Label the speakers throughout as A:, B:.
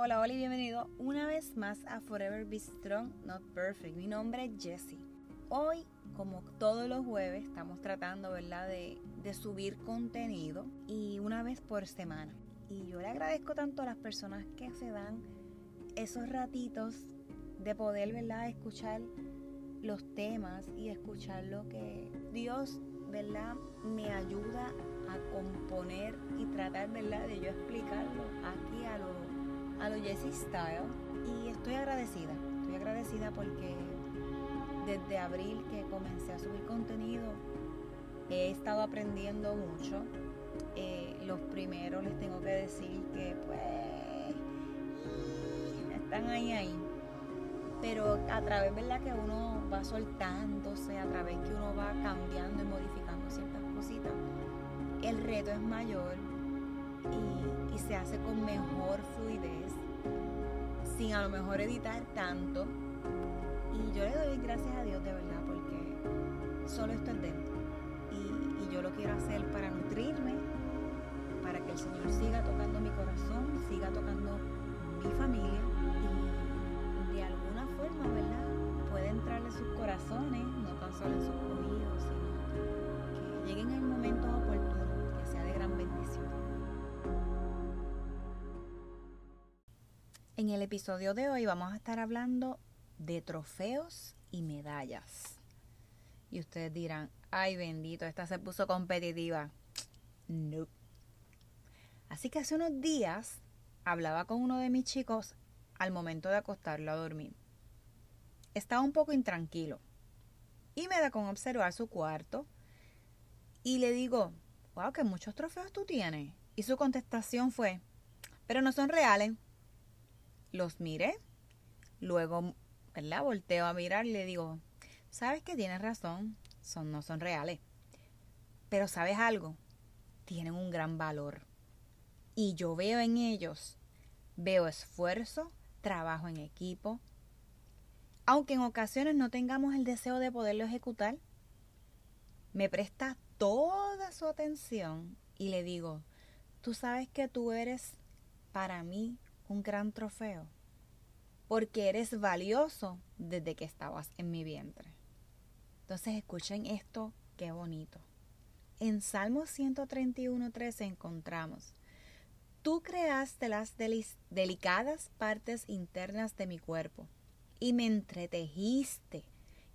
A: Hola, hola y bienvenido una vez más a Forever Be Strong, Not Perfect. Mi nombre es Jessie. Hoy, como todos los jueves, estamos tratando, ¿verdad?, de, de subir contenido y una vez por semana. Y yo le agradezco tanto a las personas que se dan esos ratitos de poder, ¿verdad?, escuchar los temas y escuchar lo que Dios, ¿verdad?, me ayuda a componer y tratar, ¿verdad?, de yo lo a Jessie Style y estoy agradecida. Estoy agradecida porque desde abril que comencé a subir contenido he estado aprendiendo mucho. Eh, los primeros les tengo que decir que pues están ahí ahí. Pero a través ¿verdad? que uno va soltándose, a través que uno va cambiando y modificando ciertas cositas, el reto es mayor y, se hace con mejor fluidez sin a lo mejor editar tanto. Y yo le doy gracias a Dios de verdad porque solo esto es de Y, yo lo quiero hacer para nutrirme, para que el Señor siga tocando mi corazón, siga tocando mi familia y de alguna forma, ¿verdad? Puede entrarle sus corazones, no tan solo en sus oídos, sino que lleguen en momentos En el episodio de hoy vamos a estar hablando de trofeos y medallas. Y ustedes dirán, ay bendito, esta se puso competitiva. No. Así que hace unos días hablaba con uno de mis chicos al momento de acostarlo a dormir. Estaba un poco intranquilo y me da con observar su cuarto y le digo, wow, que muchos trofeos tú tienes. Y su contestación fue, pero no son reales los miré, luego, ¿verdad? Volteo a mirar y le digo, sabes que tienes razón, son, no son reales. Pero sabes algo, tienen un gran valor. Y yo veo en ellos, veo esfuerzo, trabajo en equipo. Aunque en ocasiones no tengamos el deseo de poderlo ejecutar, me presta toda su atención y le digo, tú sabes que tú eres para mí un gran trofeo, porque eres valioso desde que estabas en mi vientre. Entonces escuchen esto, qué bonito. En Salmo 131.13 encontramos, Tú creaste las delicadas partes internas de mi cuerpo y me entretejiste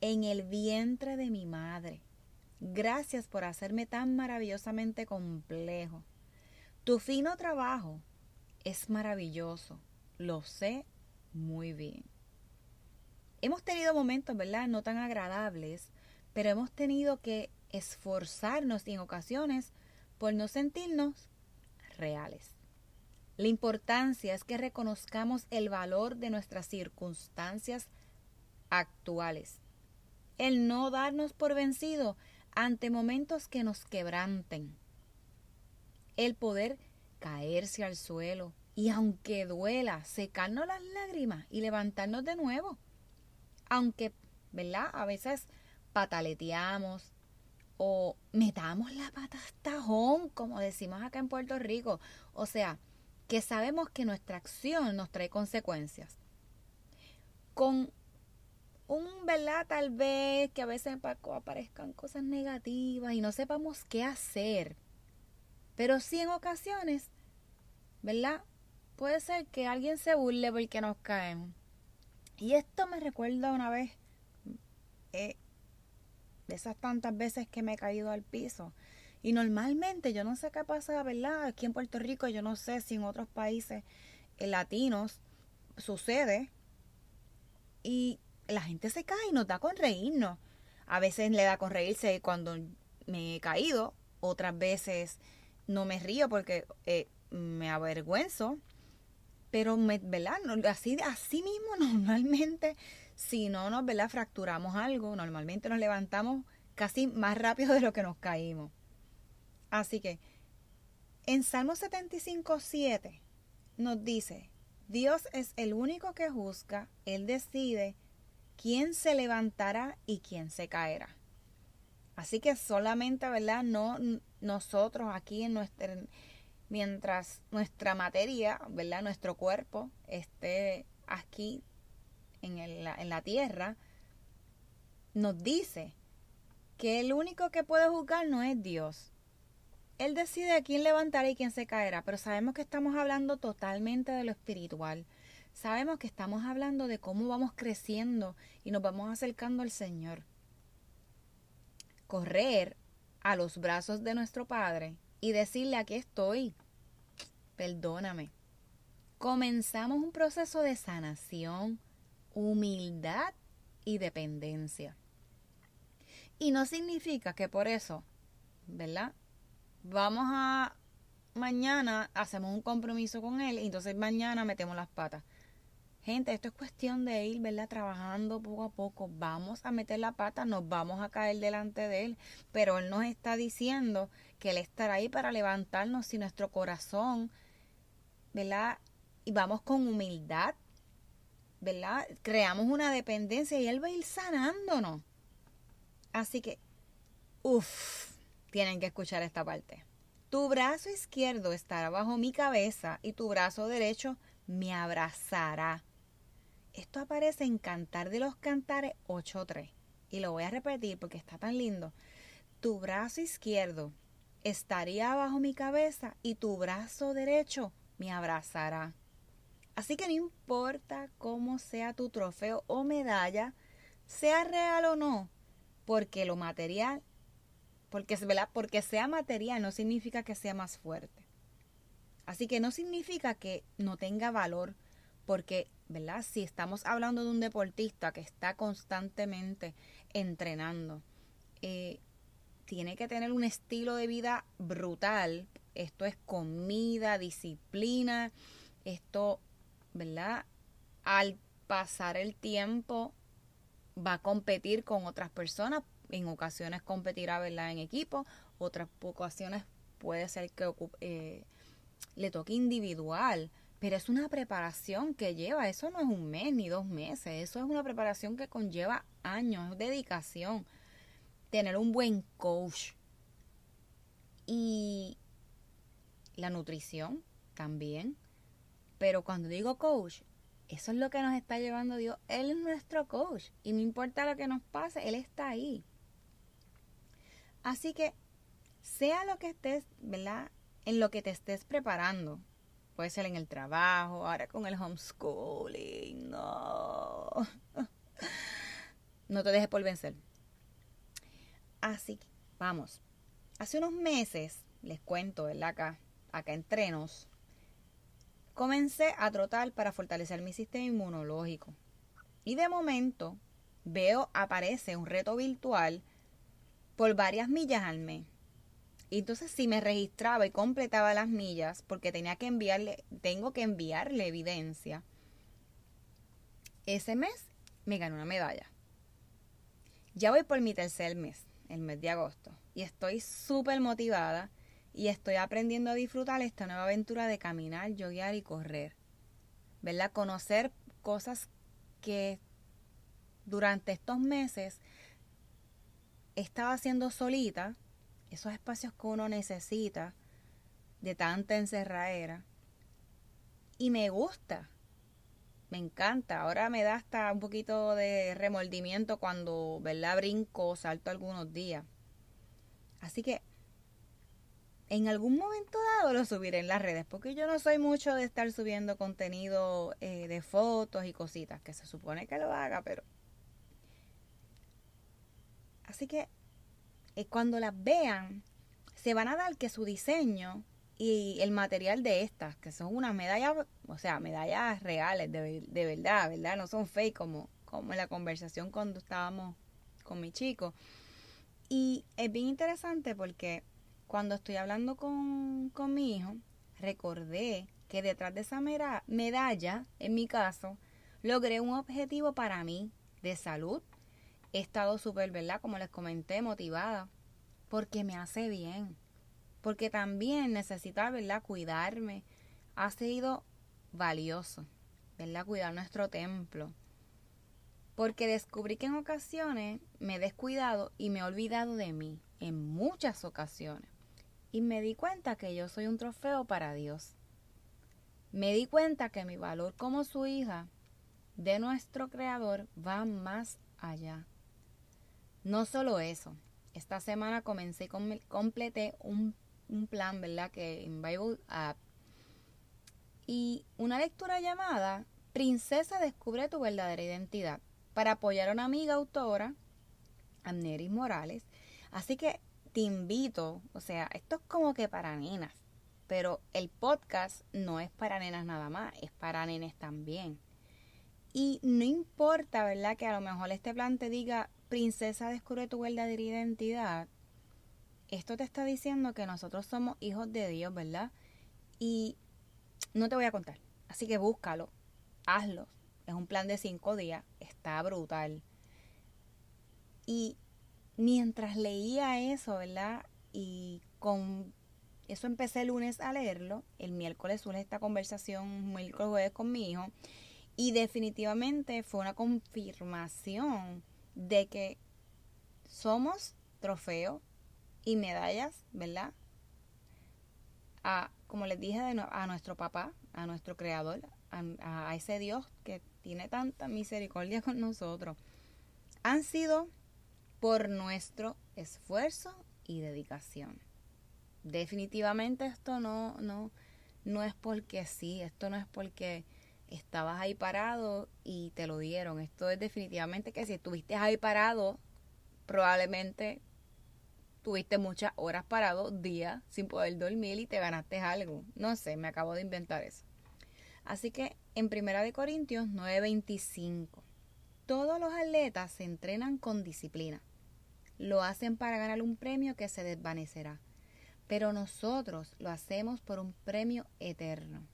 A: en el vientre de mi madre. Gracias por hacerme tan maravillosamente complejo. Tu fino trabajo es maravilloso, lo sé muy bien. Hemos tenido momentos, ¿verdad? No tan agradables, pero hemos tenido que esforzarnos en ocasiones por no sentirnos reales. La importancia es que reconozcamos el valor de nuestras circunstancias actuales. El no darnos por vencido ante momentos que nos quebranten. El poder caerse al suelo y aunque duela, secarnos las lágrimas y levantarnos de nuevo. Aunque, ¿verdad? A veces pataleteamos o metamos la pata tajón, como decimos acá en Puerto Rico. O sea, que sabemos que nuestra acción nos trae consecuencias. Con un, ¿verdad? Tal vez que a veces aparezcan cosas negativas y no sepamos qué hacer. Pero sí en ocasiones ¿verdad? Puede ser que alguien se burle porque nos caemos. Y esto me recuerda una vez eh, de esas tantas veces que me he caído al piso. Y normalmente yo no sé qué pasa, ¿verdad? Aquí en Puerto Rico yo no sé si en otros países eh, latinos sucede. Y la gente se cae y nos da con reírnos. A veces le da con reírse cuando me he caído. Otras veces no me río porque eh, me avergüenzo, pero me, ¿verdad? Así, así mismo normalmente, si no nos ¿verdad? fracturamos algo, normalmente nos levantamos casi más rápido de lo que nos caímos. Así que en Salmo 75, 7 nos dice, Dios es el único que juzga, Él decide quién se levantará y quién se caerá. Así que solamente, ¿verdad? No nosotros aquí en nuestra, mientras nuestra materia, ¿verdad? Nuestro cuerpo esté aquí en, en la tierra, nos dice que el único que puede juzgar no es Dios. Él decide a quién levantará y quién se caerá, pero sabemos que estamos hablando totalmente de lo espiritual. Sabemos que estamos hablando de cómo vamos creciendo y nos vamos acercando al Señor. Correr a los brazos de nuestro Padre y decirle aquí estoy, perdóname. Comenzamos un proceso de sanación, humildad y dependencia. Y no significa que por eso, ¿verdad? Vamos a mañana hacemos un compromiso con él y entonces mañana metemos las patas. Gente, esto es cuestión de ir, ¿verdad? Trabajando poco a poco. Vamos a meter la pata, nos vamos a caer delante de Él. Pero Él nos está diciendo que Él estará ahí para levantarnos si nuestro corazón, ¿verdad? Y vamos con humildad, ¿verdad? Creamos una dependencia y Él va a ir sanándonos. Así que, uff, tienen que escuchar esta parte. Tu brazo izquierdo estará bajo mi cabeza y tu brazo derecho me abrazará. Esto aparece en Cantar de los Cantares 8.3. Y lo voy a repetir porque está tan lindo. Tu brazo izquierdo estaría bajo mi cabeza y tu brazo derecho me abrazará. Así que no importa cómo sea tu trofeo o medalla, sea real o no, porque lo material, porque, porque sea material no significa que sea más fuerte. Así que no significa que no tenga valor, porque, ¿verdad? Si estamos hablando de un deportista que está constantemente entrenando, eh, tiene que tener un estilo de vida brutal. Esto es comida, disciplina, esto, ¿verdad? Al pasar el tiempo va a competir con otras personas. En ocasiones competirá, ¿verdad? En equipo, otras ocasiones puede ser que eh, le toque individual pero es una preparación que lleva, eso no es un mes ni dos meses, eso es una preparación que conlleva años, dedicación, tener un buen coach. Y la nutrición también. Pero cuando digo coach, eso es lo que nos está llevando Dios. Él es nuestro coach. Y no importa lo que nos pase, Él está ahí. Así que, sea lo que estés, ¿verdad? En lo que te estés preparando, Puede ser en el trabajo, ahora con el homeschooling. No. No te dejes por vencer. Así que, vamos. Hace unos meses, les cuento, ¿verdad? Acá, acá entrenos, comencé a trotar para fortalecer mi sistema inmunológico. Y de momento veo aparece un reto virtual por varias millas al mes. Y entonces si me registraba y completaba las millas, porque tenía que enviarle, tengo que enviarle evidencia, ese mes me gané una medalla. Ya voy por mi tercer mes, el mes de agosto, y estoy súper motivada y estoy aprendiendo a disfrutar esta nueva aventura de caminar, yoguear y correr. ¿Verdad? Conocer cosas que durante estos meses estaba haciendo solita esos espacios que uno necesita de tanta encerradera. Y me gusta, me encanta. Ahora me da hasta un poquito de remordimiento cuando, ¿verdad? Brinco, salto algunos días. Así que en algún momento dado lo subiré en las redes, porque yo no soy mucho de estar subiendo contenido eh, de fotos y cositas, que se supone que lo haga, pero... Así que eh, cuando las vean, se van a dar que su diseño y el material de estas, que son unas medallas, o sea, medallas reales, de, de verdad, ¿verdad? No son fake como, como en la conversación cuando estábamos con mi chico. Y es bien interesante porque cuando estoy hablando con, con mi hijo, recordé que detrás de esa medalla, en mi caso, logré un objetivo para mí de salud, he estado súper, ¿verdad? Como les comenté, motivada, porque me hace bien, porque también necesita, ¿verdad? Cuidarme. Ha sido valioso, ¿verdad? Cuidar nuestro templo. Porque descubrí que en ocasiones me he descuidado y me he olvidado de mí, en muchas ocasiones. y me di cuenta que yo soy un trofeo para Dios. Me di cuenta que mi valor como su hija de nuestro Creador va más allá. No solo eso, esta semana comencé, con, completé un, un plan, ¿verdad? Que en Bible App. Y una lectura llamada Princesa descubre tu verdadera identidad para apoyar a una amiga autora, Amneris Morales. Así que te invito, o sea, esto es como que para nenas, pero el podcast no es para nenas nada más, es para nenes también. Y no importa, ¿verdad? Que a lo mejor este plan te diga, princesa, descubre tu verdadera identidad. Esto te está diciendo que nosotros somos hijos de Dios, ¿verdad? Y no te voy a contar. Así que búscalo, hazlo. Es un plan de cinco días, está brutal. Y mientras leía eso, ¿verdad? Y con eso empecé el lunes a leerlo. El miércoles tuve esta conversación, miércoles jueves con mi hijo. Y definitivamente fue una confirmación de que somos trofeos y medallas, ¿verdad? A, como les dije, a nuestro papá, a nuestro creador, a, a ese Dios que tiene tanta misericordia con nosotros. Han sido por nuestro esfuerzo y dedicación. Definitivamente esto no, no, no es porque sí, esto no es porque estabas ahí parado y te lo dieron. Esto es definitivamente que si estuviste ahí parado, probablemente tuviste muchas horas parado, días, sin poder dormir y te ganaste algo. No sé, me acabo de inventar eso. Así que en Primera de Corintios 9:25, todos los atletas se entrenan con disciplina lo hacen para ganar un premio que se desvanecerá, pero nosotros lo hacemos por un premio eterno.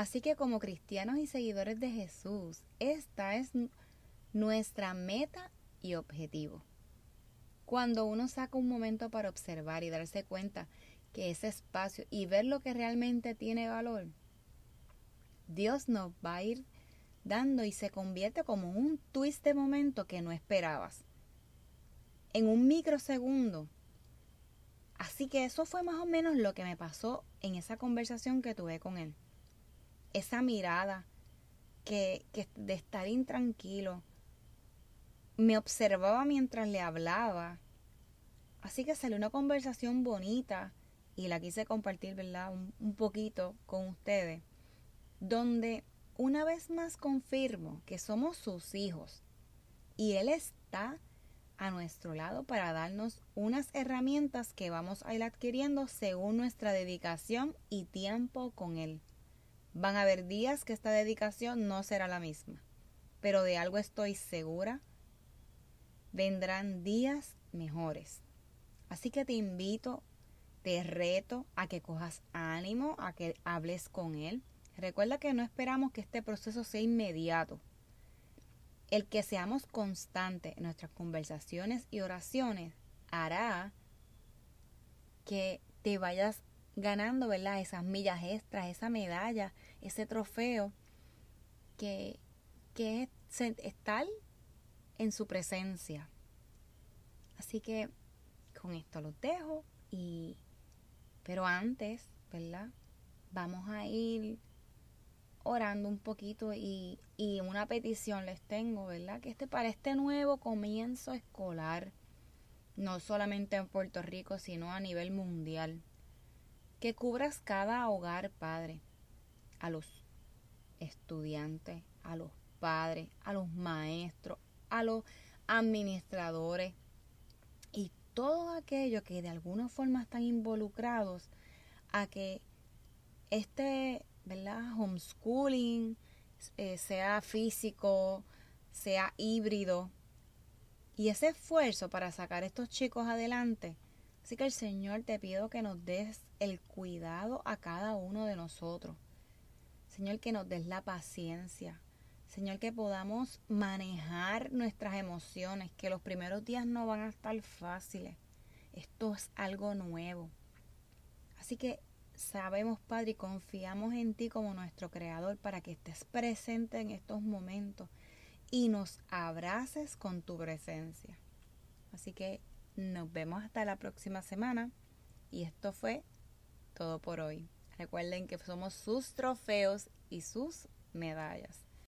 A: Así que como cristianos y seguidores de Jesús, esta es nuestra meta y objetivo. Cuando uno saca un momento para observar y darse cuenta que ese espacio y ver lo que realmente tiene valor, Dios nos va a ir dando y se convierte como un twist de momento que no esperabas en un microsegundo. Así que eso fue más o menos lo que me pasó en esa conversación que tuve con él. Esa mirada que, que de estar intranquilo. Me observaba mientras le hablaba. Así que salió una conversación bonita y la quise compartir, ¿verdad? Un, un poquito con ustedes. Donde una vez más confirmo que somos sus hijos y Él está a nuestro lado para darnos unas herramientas que vamos a ir adquiriendo según nuestra dedicación y tiempo con Él. Van a haber días que esta dedicación no será la misma, pero de algo estoy segura, vendrán días mejores. Así que te invito, te reto a que cojas ánimo, a que hables con Él. Recuerda que no esperamos que este proceso sea inmediato el que seamos constantes en nuestras conversaciones y oraciones hará que te vayas ganando, ¿verdad? Esas millas extras, esa medalla, ese trofeo que, que es estar en su presencia. Así que con esto los dejo y pero antes, ¿verdad? Vamos a ir orando un poquito y, y una petición les tengo, ¿verdad? Que este para este nuevo comienzo escolar, no solamente en Puerto Rico, sino a nivel mundial, que cubras cada hogar, Padre, a los estudiantes, a los padres, a los maestros, a los administradores y todos aquellos que de alguna forma están involucrados a que este ¿verdad? Homeschooling, eh, sea físico, sea híbrido. Y ese esfuerzo para sacar a estos chicos adelante. Así que el Señor te pido que nos des el cuidado a cada uno de nosotros. Señor, que nos des la paciencia. Señor, que podamos manejar nuestras emociones, que los primeros días no van a estar fáciles. Esto es algo nuevo. Así que Sabemos, Padre, y confiamos en ti como nuestro Creador para que estés presente en estos momentos y nos abraces con tu presencia. Así que Nos vemos hasta la próxima semana. Y esto fue todo por hoy. Recuerden que somos sus trofeos y sus medallas.